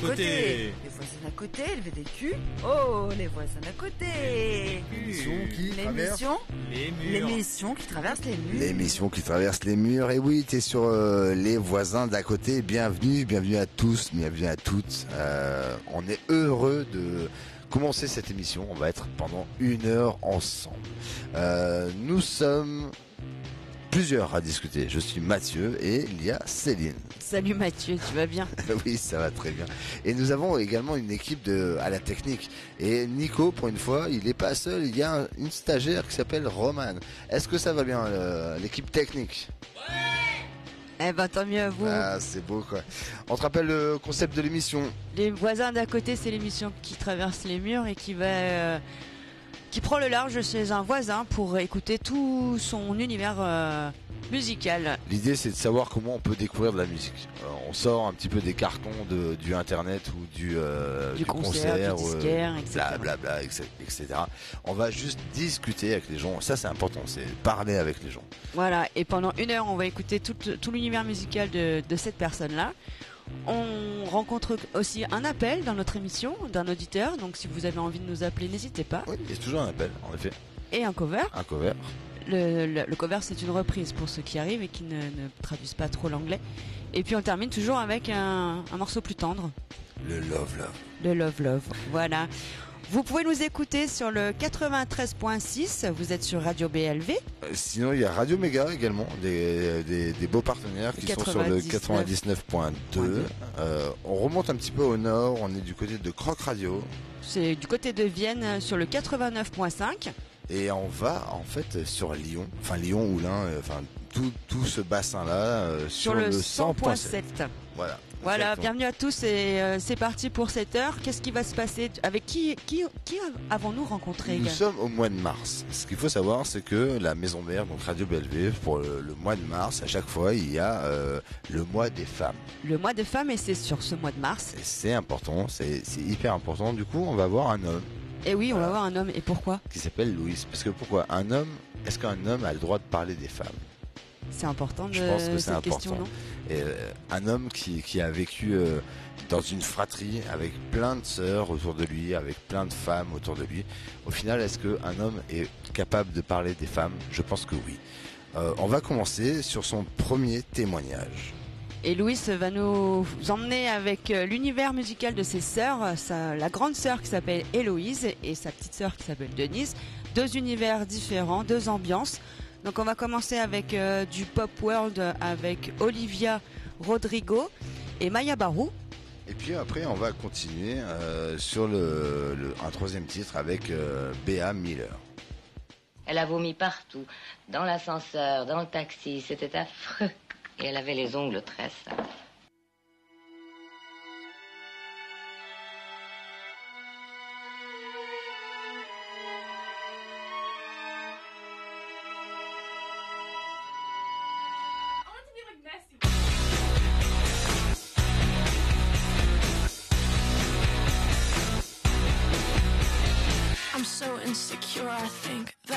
Les voisins voisins côté. Les voisins d'à côté, le VDQ. Oh, les voisins d'à côté. L'émission qui traverse L'émission, Les murs. l'émission qui traverse les murs. L'émission qui traverse les murs. Et oui, t'es sur euh, les voisins d'à côté. Bienvenue, bienvenue à tous, bienvenue à toutes. Euh, on est heureux de commencer cette émission. On va être pendant une heure ensemble. Euh, nous sommes plusieurs à discuter. Je suis Mathieu et il y a Céline. Salut Mathieu, tu vas bien oui, ça va très bien. Et nous avons également une équipe de à la technique. Et Nico, pour une fois, il n'est pas seul. Il y a un- une stagiaire qui s'appelle Roman. Est-ce que ça va bien, euh, l'équipe technique? Eh ben tant mieux à vous. Ah, c'est beau quoi. On te rappelle le concept de l'émission. Les voisins d'à côté, c'est l'émission qui traverse les murs et qui va euh, qui prend le large chez un voisin pour écouter tout son univers euh, musical. L'idée, c'est de savoir comment on peut découvrir de la musique. Euh, on sort un petit peu des cartons de, du internet ou du, euh, Du concert, du euh, disquaire, etc. bla, bla, bla, etc., etc. On va juste discuter avec les gens. Ça, c'est important. C'est parler avec les gens. Voilà, et pendant une heure, on va écouter tout, tout l'univers musical de, de cette personne-là. On rencontre aussi un appel dans notre émission d'un auditeur, donc si vous avez envie de nous appeler, n'hésitez pas. Oui, il y a toujours un appel, en effet. Et un cover. Un cover. Le, le- le cover, c'est une reprise pour ceux qui arrivent et qui ne, ne traduisent pas trop l'anglais. Et puis on termine toujours avec un, un morceau plus tendre, Le love, love. le Love Love. Voilà. Vous pouvez nous écouter sur le 93.6, vous êtes sur Radio BLV. Euh, Sinon, il y a Radio Méga également, des, des, des beaux partenaires qui sont sur le 99. 99.2. Euh, on remonte un petit peu au nord, on est du côté de Croc Radio. C'est du côté de Vienne euh, sur le 89.5. Et on va en fait sur Lyon, enfin Lyon, Oulin, enfin tout, tout ce bassin-là euh, Sur, le 100.7. Voilà. Voilà, Exactement. bienvenue à tous et euh, c'est parti pour cette heure. Qu'est-ce qui va se passer Avec qui, qui, qui avons-nous rencontré Nous sommes au mois de mars. Ce qu'il faut savoir, c'est que la maison mère, donc Radio BLV, pour le, le mois de mars, à chaque fois, il y a euh, le mois des femmes. Le mois des femmes et c'est sur ce mois de mars. C'est important, c'est hyper important. Du coup, on va voir un homme Et oui, on va voir un homme. Et pourquoi? Qui s'appelle Louis. Parce que pourquoi? Un homme, est-ce qu'un homme a le droit de parler des femmes? C'est important de Je pense que c'est important. question, non? Et euh, un homme qui, qui a vécu euh, dans une fratrie avec plein de sœurs autour de lui, avec plein de femmes autour de lui. Au final, est-ce qu'un homme est capable de parler des femmes? Je pense que oui. Euh, on va commencer sur son premier témoignage. Et Louis va nous emmener avec l'univers musical de ses sœurs, sa, la grande sœur qui s'appelle Héloïse et sa petite sœur qui s'appelle Denise. Deux univers différents, deux ambiances. Donc on va commencer avec euh, du pop world avec Olivia Rodrigo et Maya Barou. Et puis après, on va continuer euh, sur le, le- un troisième titre avec euh, Béa Miller. Elle a vomi partout, dans l'ascenseur, dans le taxi, c'était affreux. Et elle avait les ongles très sales. Insecure, I think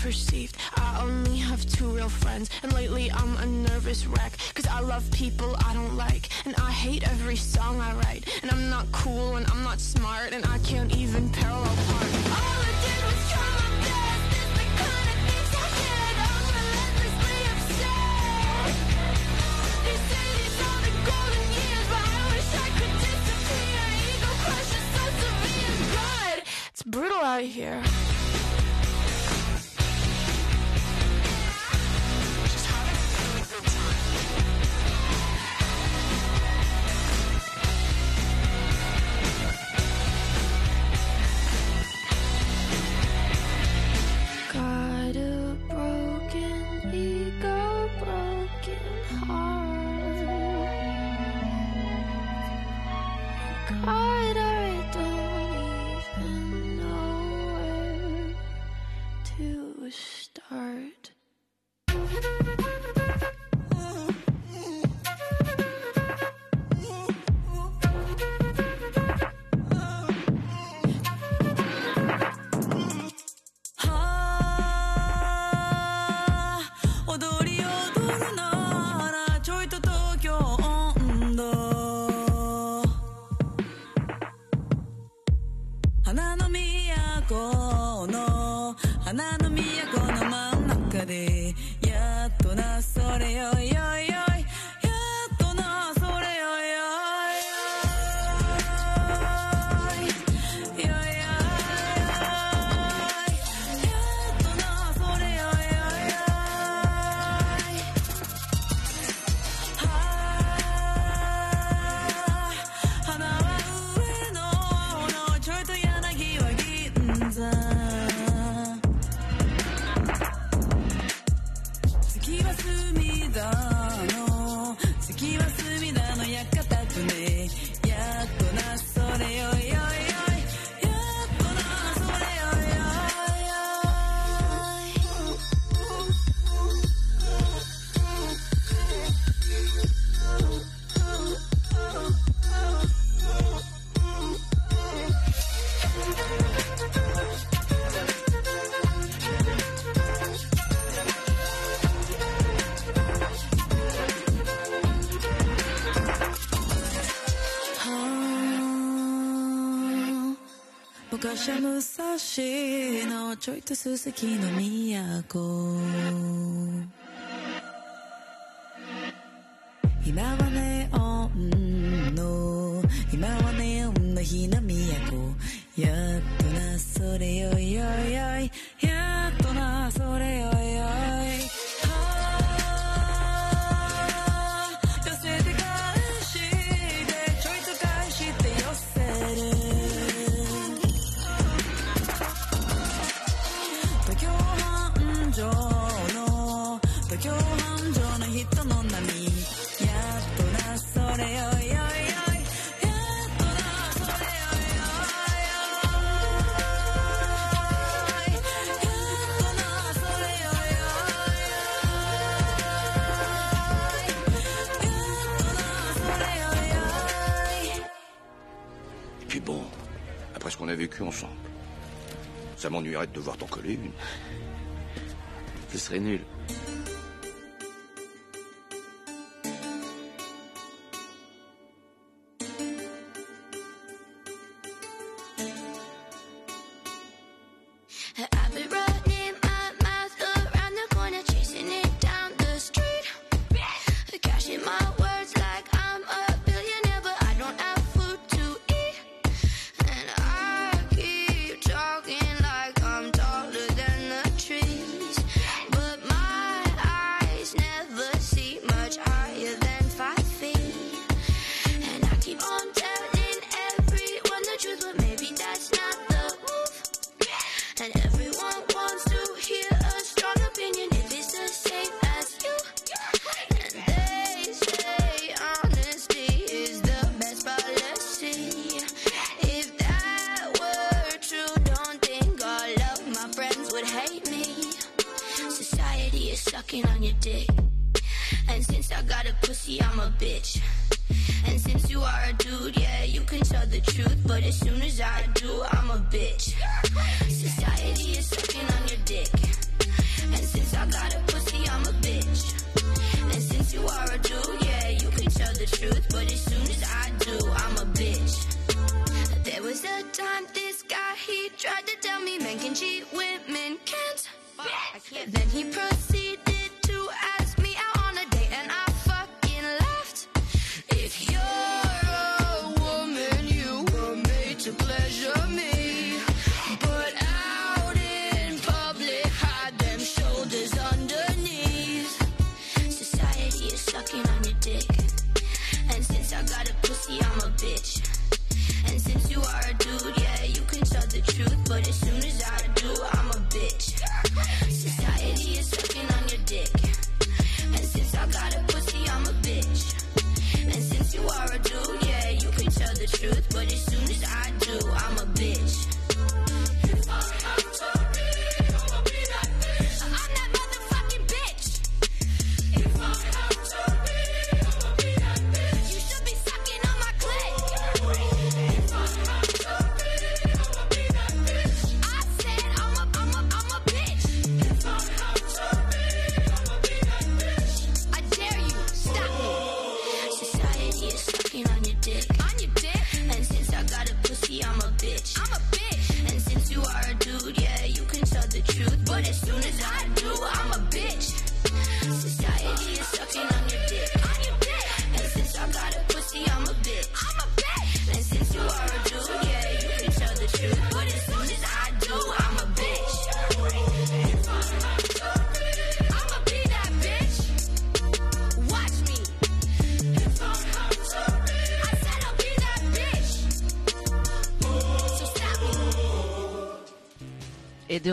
perceived. I only have two real friends, and lately I'm a nervous wreck. Cause I love people I don't like, and I hate every song I write. And I'm not cool, and I'm not smart, and I can't even parallel park. All I did was try my best. It's the kind 武蔵のちょいとすすきの都。今はネオンの今はネオンの日の都。やっとなそれよいよいよい。m'ennuierais de devoir t'en coller une. Ce serait nul.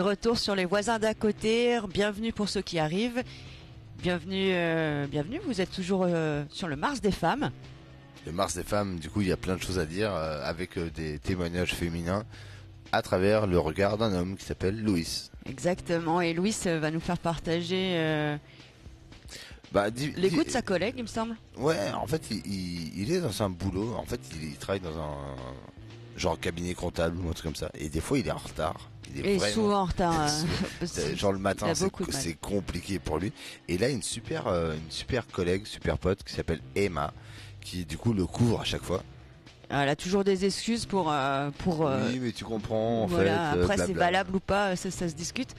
Retour sur les voisins d'à côté. Bienvenue pour ceux qui arrivent. Bienvenue, euh, bienvenue. Vous êtes toujours euh, sur le Mars des femmes. Le Mars des femmes, du coup, il y a plein de choses à dire euh, avec des témoignages féminins à travers le regard d'un homme qui s'appelle Louis. Exactement. Et Louis va nous faire partager Bah, les goûts de sa collègue, il me semble. Ouais, en fait, il, il- il est dans un boulot. En fait, il, il travaille dans un genre cabinet comptable ou un truc comme ça. Et des fois, il est en retard. Il est Et vraiment- souvent en retard. euh, C'est- Genre le matin, c'est compliqué pour lui. Et là, une super, euh, une super collègue, super pote qui s'appelle Emma, qui du coup le couvre à chaque fois. Elle a toujours des excuses pour pour pour. euh, oui, mais tu comprends. En voilà. fait, euh, Après, c'est valable ou pas, ça, ça se discute.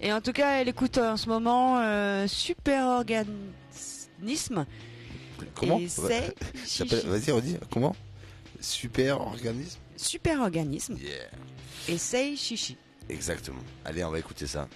Et en tout cas, elle écoute euh, en ce moment euh, Super Organisme. Comment. Vas-y, redis. Comment Super organisme. Super Organisme. Yeah. C'est Chichi. Exactement. Allez, on va écouter ça.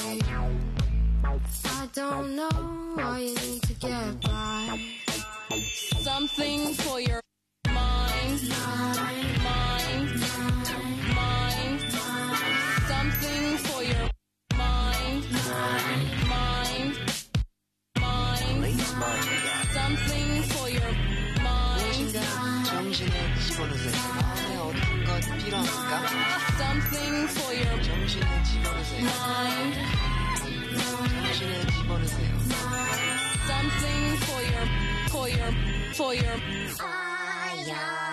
I don't know why you need to get by. Something for your mind. For your. Ja,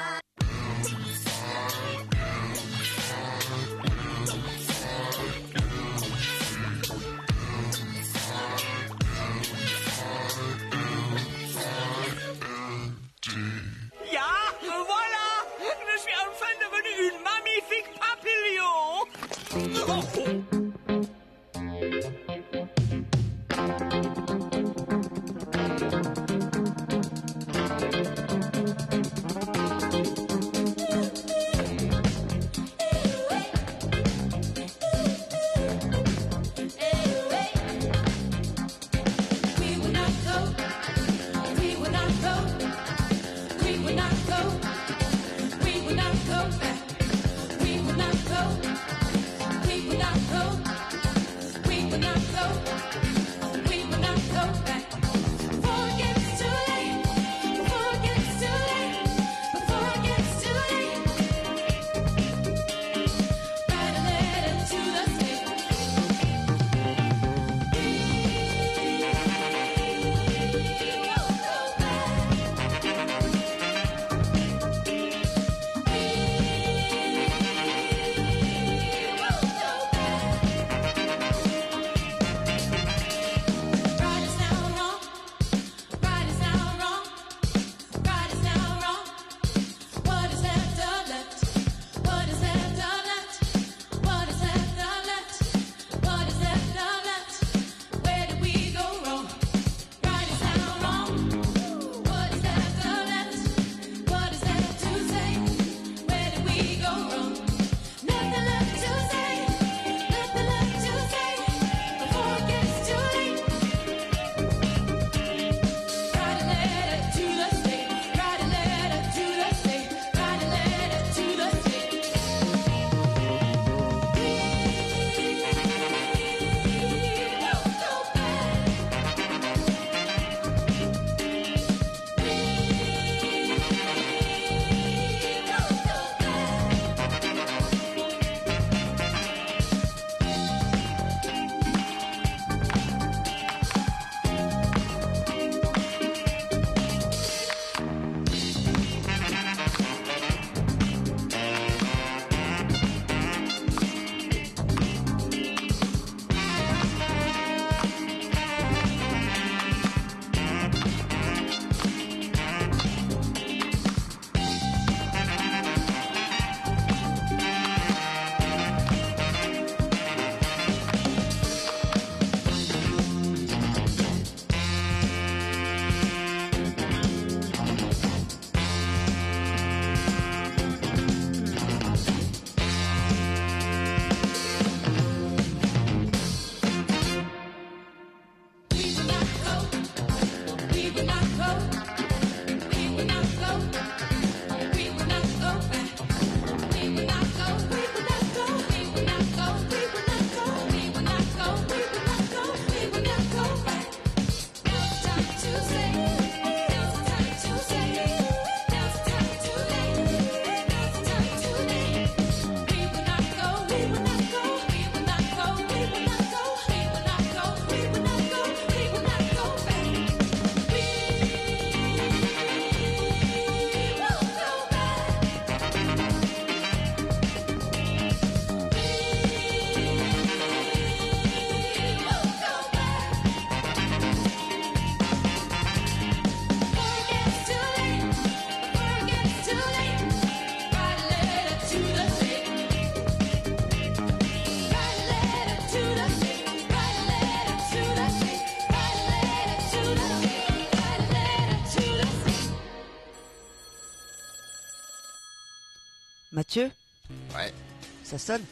Ça sonne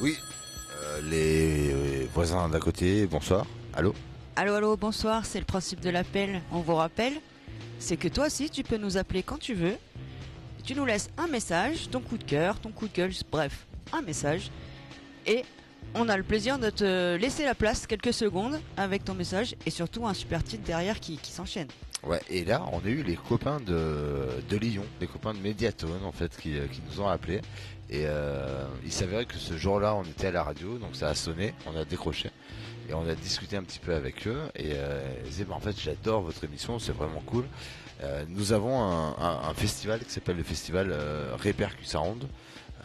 Oui. Euh, les voisins d'à côté, bonsoir. Allô Allô, allô, bonsoir, c'est le principe de l'appel. On vous rappelle, c'est que toi aussi, tu peux nous appeler quand tu veux. Tu nous laisses un message, ton coup de cœur, ton coup de gueule, bref, un message. Et on a le plaisir de te laisser la place quelques secondes avec ton message et surtout un super titre derrière qui, qui s'enchaîne. Ouais, et là, on a eu les copains de, de Lyon, les copains de Mediatone, en fait, qui, qui nous ont appelés. Et euh, il s'avérait que ce jour-là, on était à la radio, donc ça a sonné, on a décroché. Et on a discuté un petit peu avec eux. Et euh, ils disaient, bah, en fait, j'adore votre émission, c'est vraiment cool. Euh, nous avons un, festival qui s'appelle le festival euh, Répercussound.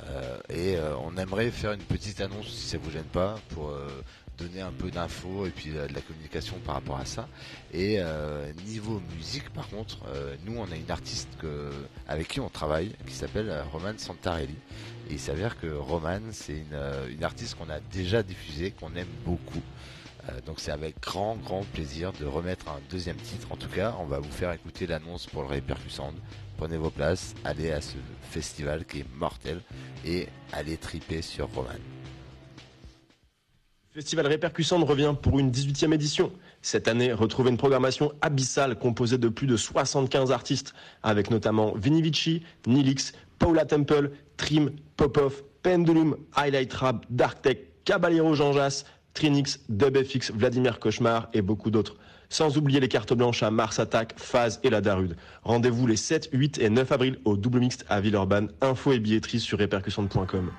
Euh, et on aimerait faire une petite annonce, si ça vous gêne pas, pour donner un peu d'infos et puis euh, de la communication par rapport à ça. Et euh, niveau musique, par contre, euh, nous on a une artiste avec qui on travaille, qui s'appelle Romane Santarelli. Et il s'avère que Romane, c'est une, une artiste qu'on a déjà diffusée, qu'on aime beaucoup. Donc c'est avec grand grand plaisir de remettre un deuxième titre. En tout cas, on va vous faire écouter l'annonce pour le Répercussand. Prenez vos places, allez à ce festival qui est mortel et allez triper sur Romane. Festival Répercussante revient pour une 18e édition. Cette année, retrouvez une programmation abyssale composée de plus de 75 artistes, avec notamment Vinny Vici, Nilix, Paula Temple, Trim, Popov, Pendulum, Highlight Rap, Dark Tech, Caballero Jean Jass, Trinix, DubFX, Vladimir Cauchemar et beaucoup d'autres. Sans oublier les cartes blanches à Mars Attack, Phase et la Darude. Rendez-vous les 7, 8 et 9 avril au double mixte à Villeurbanne. Info et billetterie sur répercussante.com.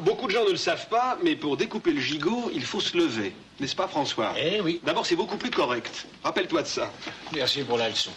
beaucoup de gens ne le savent pas, mais pour découper le gigot, il faut se lever. N'est-ce pas, François? Eh oui. D'abord, c'est beaucoup plus correct. Rappelle-toi de ça. Merci pour la leçon.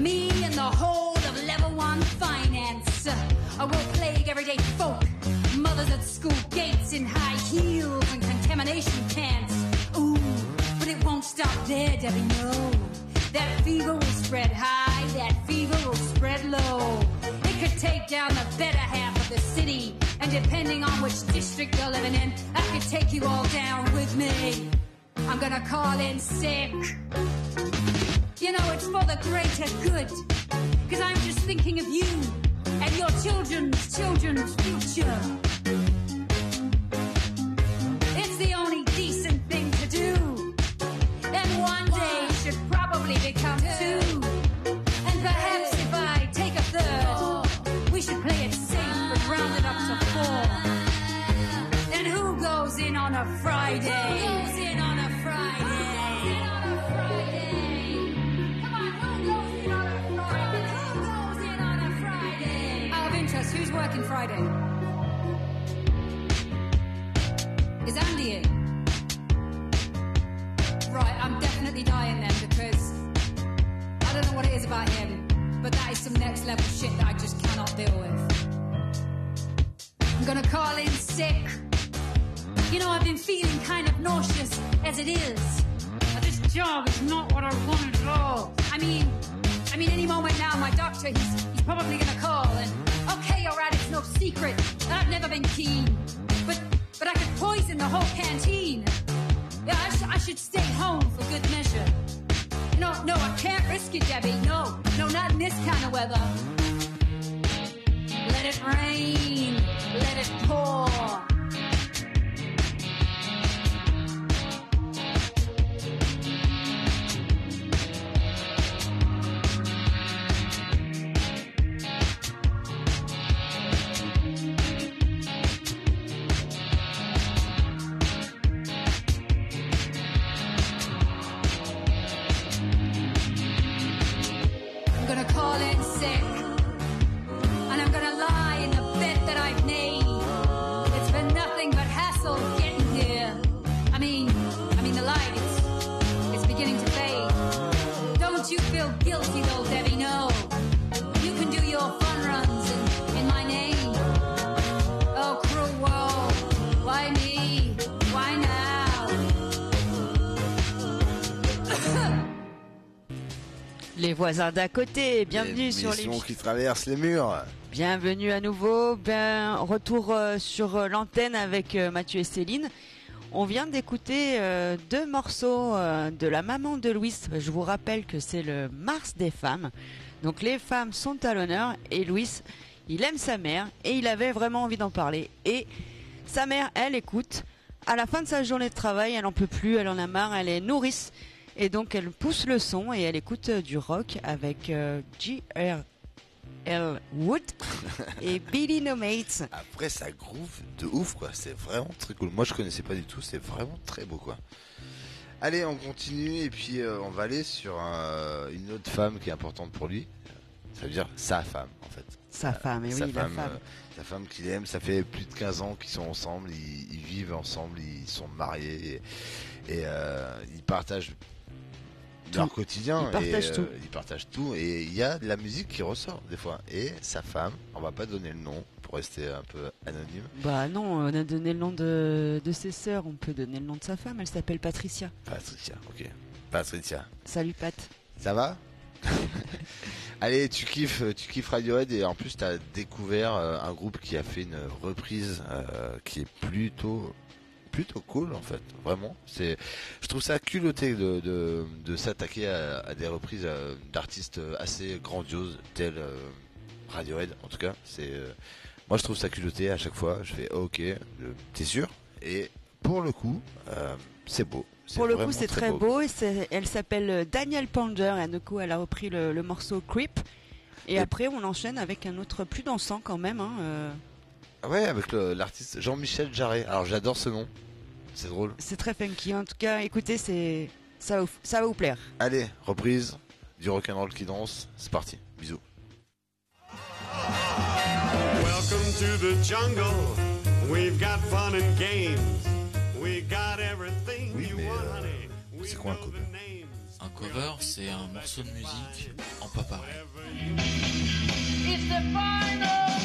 Me and the whole of level one finance. I will plague everyday folk, mothers at school gates in high heels and contamination cans. Ooh, but it won't stop there, Debbie, no. That fever will spread high, that fever will spread low. It could take down the better half of the city, and depending on which district you're living in, I could take you all down with me. I'm gonna call in sick. You know, it's for the greater good, cause I'm just thinking of you and your children's children's future. Friday? Is Andy in? Right, I'm definitely dying then because I don't know what it is about him, but that is some next level shit that I just cannot deal with. I'm gonna call in sick. You know, I've been feeling kind of nauseous as it is. But this job is not what I wanted at all. I mean, I mean, any moment now, my doctor, he's, he's probably gonna call. And okay, alright, it's no secret that I've never been keen. But, but I could poison the whole canteen. Yeah, I, sh- I should stay home for good measure. No, no, I can't risk it, Debbie. No, no, not in this kind of weather. Let it rain, voisins d'à côté, bienvenue sur les qui traverse les murs. Bienvenue à nouveau. Ben, retour euh, sur euh, l'antenne avec euh, Mathieu et Céline. On vient d'écouter euh, deux morceaux de la maman de Louis. Je vous rappelle que c'est le Mars des femmes. Donc les femmes sont à l'honneur et Louis, il aime sa mère et il avait vraiment envie d'en parler. Et sa mère, elle écoute. À la fin de sa journée de travail, elle en peut plus, elle en a marre, elle est nourrice. Et donc elle pousse le son et elle écoute euh, du rock avec euh, G.R. L. Wood et Billy No Mates. Après, ça groove de ouf, quoi. C'est vraiment très cool. Moi, je connaissais pas du tout. C'est vraiment très beau, quoi. Allez, on continue et puis euh, on va aller sur un- une autre femme qui est importante pour lui. Ça veut dire sa femme, en fait. Sa femme, et sa oui, la femme, femme. euh, sa femme qu'il aime. Ça fait plus de 15 ans qu'ils sont ensemble. Ils, ils vivent ensemble. Ils sont mariés et, et, euh, ils partagent leur quotidien. Ils partagent et, tout. Ils partagent tout. Et il y a de la musique qui ressort des fois. Et sa femme, on va pas donner le nom pour rester un peu anonyme. Bah non, on a donné le nom de, de ses sœurs, on peut donner le nom de sa femme, elle s'appelle Patricia. Patricia, ok. Patricia. Salut Pat. Ça va? Allez, tu kiffes, tu kiffes Radiohead et en plus tu as découvert euh, un groupe qui a fait une reprise euh, qui est plutôt plutôt cool en fait, vraiment. C'est, je trouve ça culotté de, de, de s'attaquer à, à des reprises euh, d'artistes assez grandioses tels euh, Radiohead en tout cas. C'est, euh, moi je trouve ça culotté à chaque fois. Je fais ok, euh, t'es sûr? Et pour le coup, euh, c'est beau. Pour le coup, c'est très beau. elle s'appelle Daniel Pander et du coup, elle a repris le, le morceau Creep. Et, Et- après, on enchaîne avec un autre plus dansant quand même. hein, euh, Ouais, avec l'artiste Jean-Michel Jarret. Alors j'adore ce nom. C'est drôle. c'est très funky. En tout cas, écoutez, c'est ça, va vous- ça va vous plaire. Allez, reprise du rock'n'roll qui danse. C'est parti. Bisous. Welcome to the jungle. We've got fun and games. We got everything you want, honey. C'est quoi un cover Un cover, c'est un morceau de musique en pas pareil. It's the final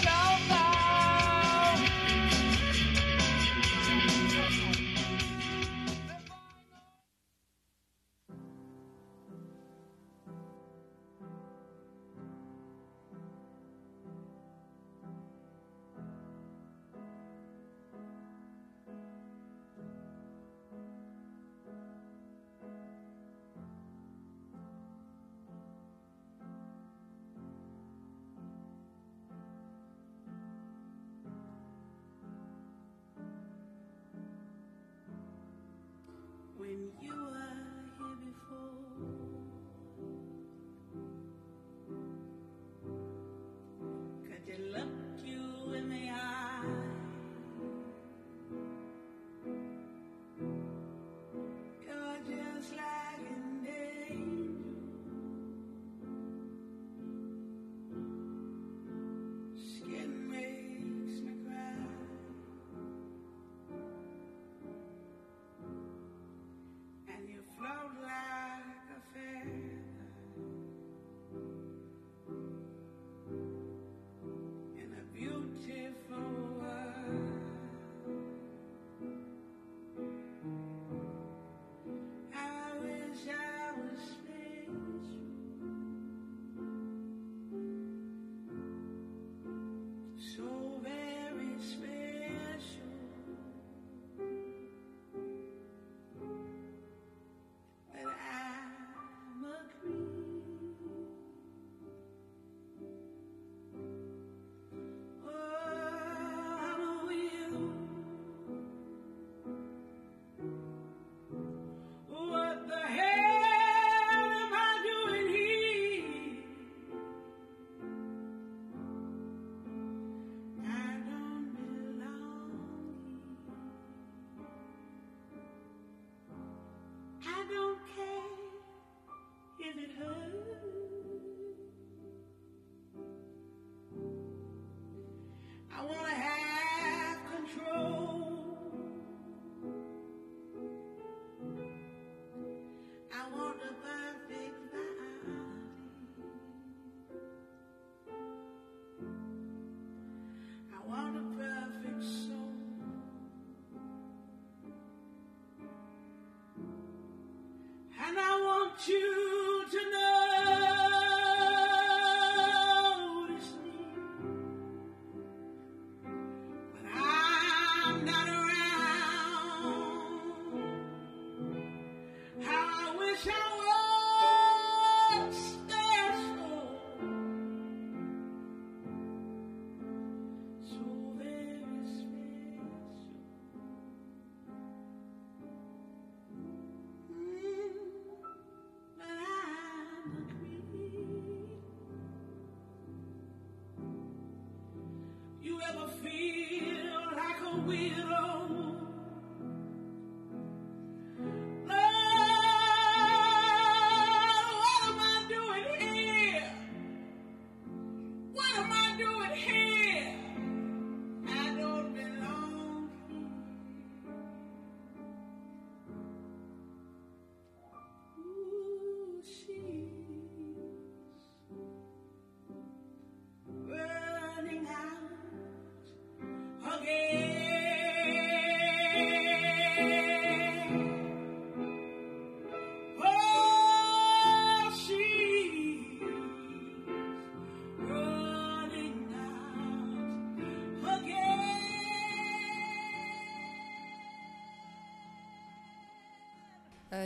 you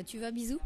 tu vas bisous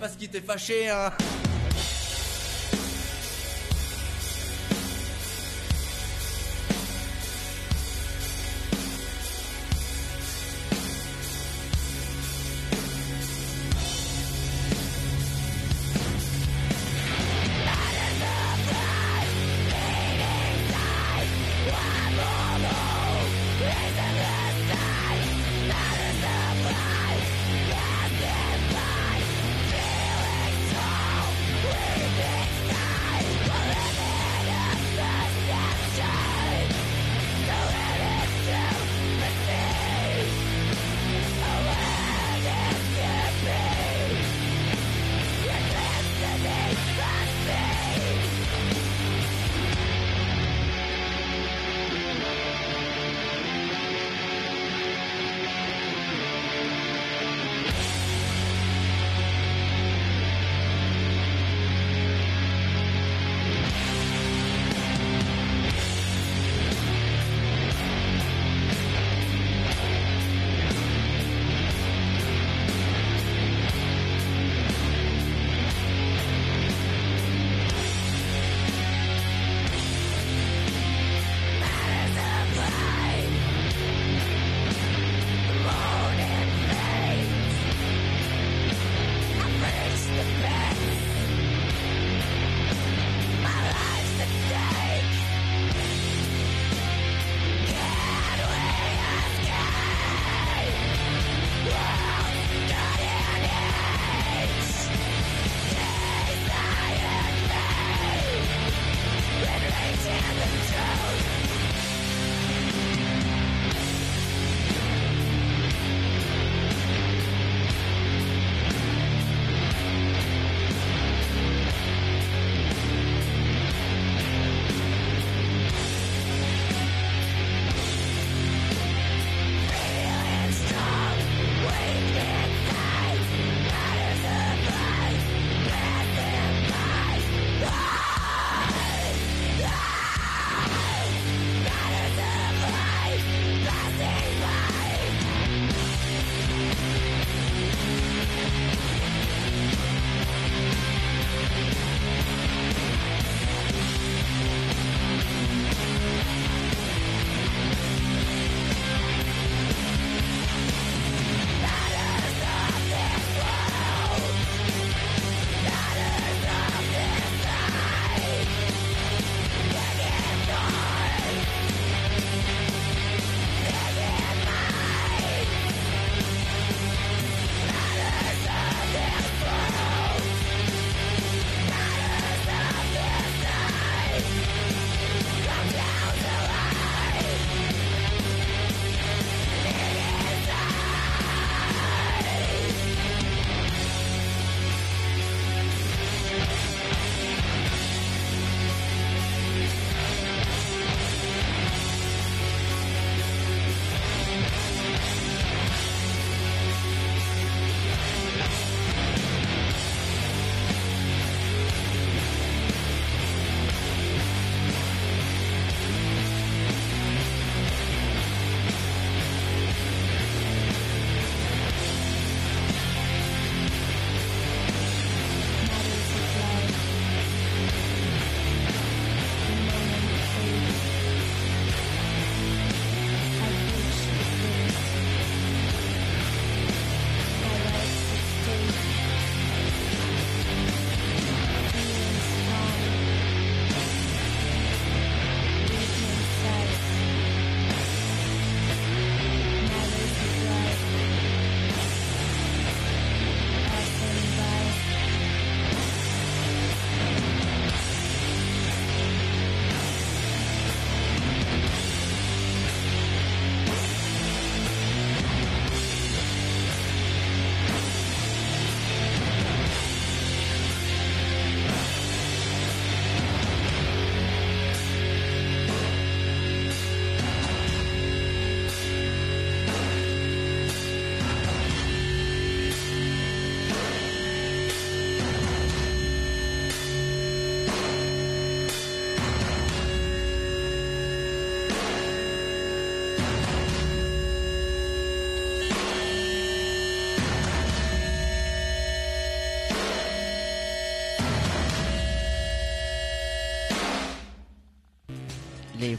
parce qu'il t'est fâché, hein.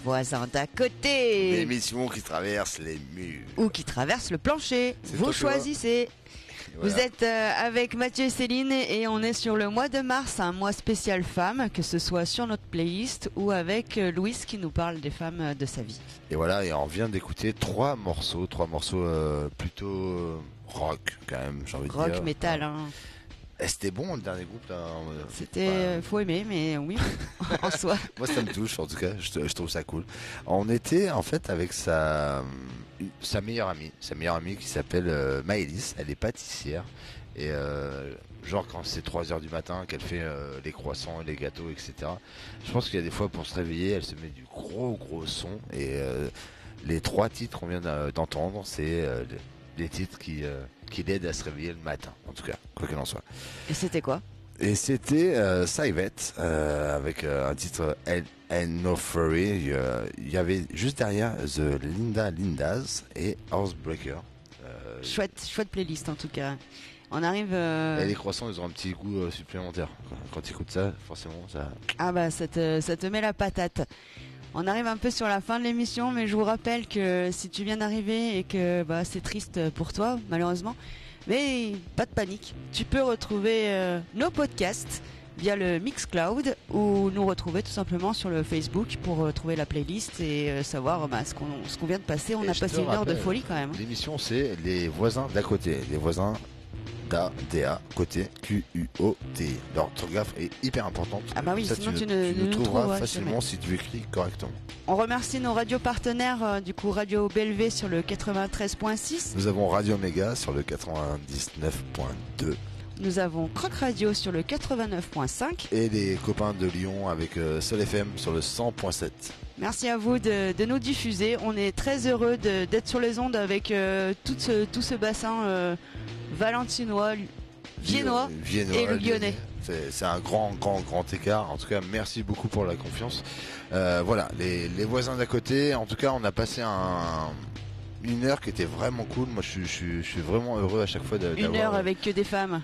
Voisins d'à côté. L'émission qui traverse les murs. Ou qui traverse le plancher. Vous choisissez. Voilà. Vous êtes euh, avec Mathieu et Céline et on est sur le mois de mars, un mois spécial femmes, que ce soit sur notre playlist ou avec euh, Louise qui nous parle des femmes euh, de sa vie. Et voilà, et on vient d'écouter trois morceaux, trois morceaux plutôt rock quand même, j'ai envie de Rock, dire. métal, hein. Et c'était bon le dernier groupe là. euh, C'était euh, faut aimer, mais oui, en soi. Moi, ça me touche, en tout cas, je, je trouve ça cool. On était, en fait, avec sa, sa meilleure amie, sa meilleure amie qui s'appelle euh, Maëlys, elle est pâtissière, et euh, genre quand c'est 3 heures du matin, qu'elle fait euh, les croissants et les gâteaux, etc., je pense qu'il y a des fois, pour se réveiller, elle se met du gros, gros son, et euh, les trois titres qu'on vient d'entendre, c'est euh, les titres qui, euh, qui l'aident à se réveiller le matin, en tout cas, quoi qu'il en soit. Et c'était quoi? Et c'était euh, euh, avec euh, un titre And, and No Fury. Il y, a- il y avait juste derrière The Linda Lindas et Housebreaker. Euh, Chouette, chouette playlist en tout cas. On arrive. euh, Et les croissants, ils ont un petit goût euh, supplémentaire. Quand, quand tu écoutes ça, forcément, ça. Ah bah ça te, ça te met la patate. On arrive un peu sur la fin de l'émission, mais je vous rappelle que si tu viens d'arriver et que bah, c'est triste pour toi, malheureusement, mais pas de panique. Tu peux retrouver euh, nos podcasts via le Mixcloud ou nous retrouver tout simplement sur le Facebook pour euh, trouver la playlist et euh, savoir bah, ce qu'on ce qu'on vient de passer. On Et a passé une heure de folie quand même. L'émission, c'est les voisins d'à côté. Les voisins d'A, côté, Q-U-O-T. L'orthographe est hyper importante. Ah bah oui, Ça, sinon tu, ne- tu nous nous trouveras facilement si tu écris correctement. On remercie nos radios partenaires, euh, du coup Radio Belvé sur le 93.6. Nous avons Radio Méga sur le 99.2 Nous avons Croc Radio sur le 89.5. et les copains de Lyon avec euh, Sol FM sur le 100.7. Merci à vous de, de nous diffuser. On est très heureux d'être sur les ondes avec euh, tout, ce, tout ce bassin euh, valentinois, viennois Viennois, et le lyonnais. C'est un grand, grand, grand écart. En tout cas, merci beaucoup pour la confiance. Euh, voilà, les, les voisins d'à côté. En tout cas, on a passé un, une heure qui était vraiment cool. Moi, je, suis- je, suis- je suis vraiment heureux à chaque fois de- Une d'avoir heure avec que des femmes.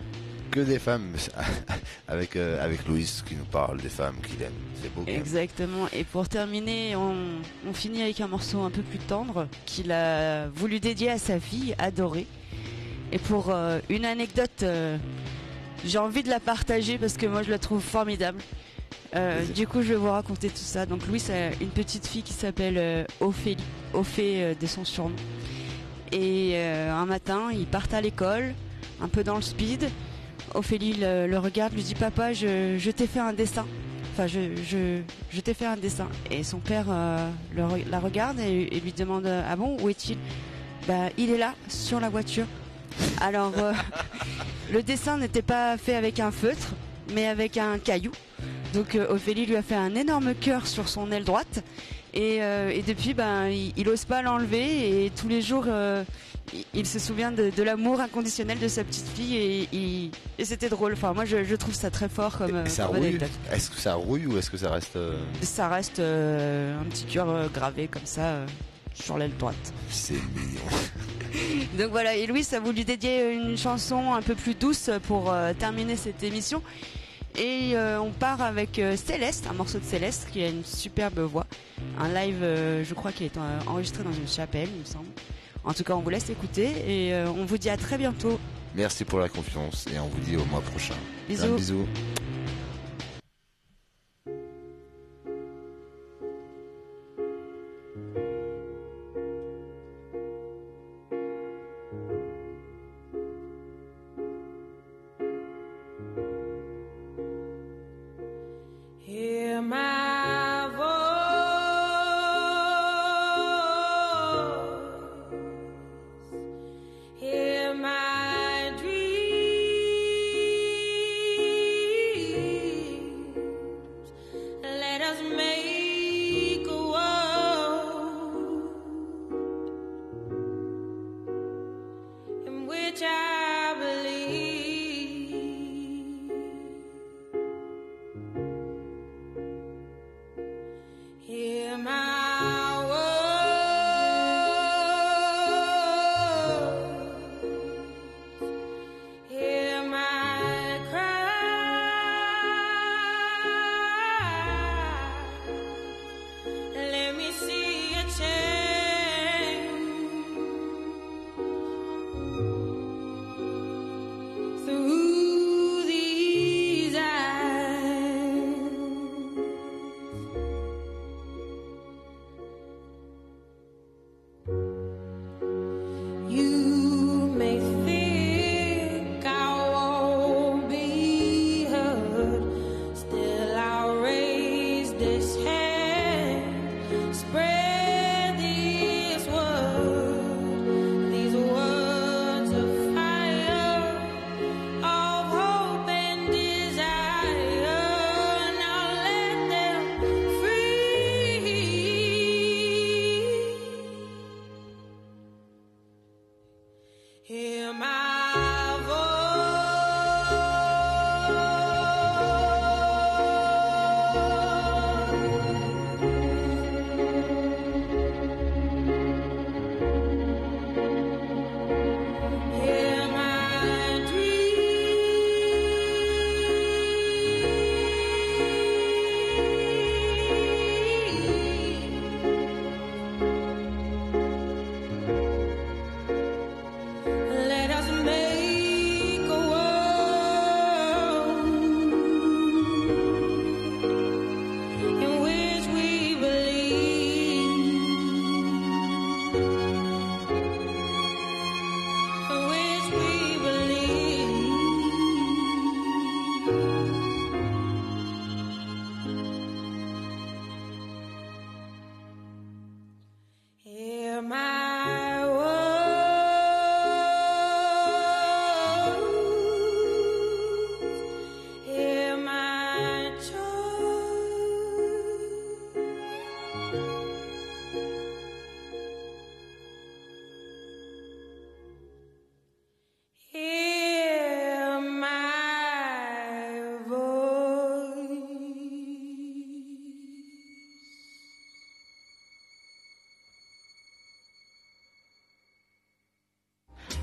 Que des femmes, avec euh, avec Louis qui nous parle des femmes qu'il aime. C'est beau. Exactement. Et pour terminer, on, on finit avec un morceau un peu plus tendre qu'il a voulu dédier à sa fille adorée. Et pour euh, une anecdote, euh, j'ai envie de la partager parce que moi je la trouve formidable. Euh, du coup, je vais vous raconter tout ça. Donc, Louis a une petite fille qui s'appelle Ophélie, Ophé euh, de son surnom. Et un matin, ils partent à l'école, un peu dans le speed. Ophélie le, regarde, lui dit Papa, je, t'ai fait un dessin. Enfin, je, t'ai fait un dessin. Et son père euh, la regarde et, lui demande Ah bon, où est-il? Bah, il est là, sur la voiture. Alors, euh, le dessin n'était pas fait avec un feutre, mais avec un caillou. Donc, euh, Ophélie lui a fait un énorme cœur sur son aile droite. Et, euh, depuis, ben, il, il ose pas l'enlever. Et tous les jours, euh, il, se souvient de, de l'amour inconditionnel de sa petite fille. Et, et c'était drôle. Enfin, moi, je, je trouve ça très fort comme, Et ça comme rouille. Est-ce que ça rouille ou est-ce que ça reste euh, Ça reste euh, un petit cœur euh, gravé comme ça euh, sur l'aile droite. C'est mignon. Donc voilà, et Louis a voulu dédier une chanson un peu plus douce pour euh, terminer cette émission. Et euh, on part avec euh, Céleste, un morceau de Céleste qui a une superbe voix. Un live, euh, je crois, qui est enregistré dans une chapelle, il me semble. En tout cas, on vous laisse écouter et euh, on vous dit à très bientôt. Merci pour la confiance et on vous dit au mois prochain. Bisous.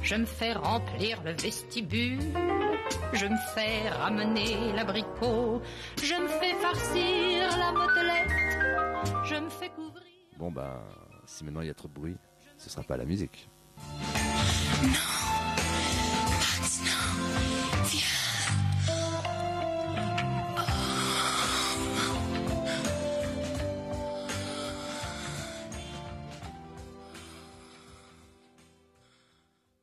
Je me fais remplir le vestibule. Je me fais ramener l'abricot. Je me fais farcir la motelette. Je me fais couvrir. Bon bah, si maintenant il y a trop de bruit, ce sera pas la musique. Max, non, viens.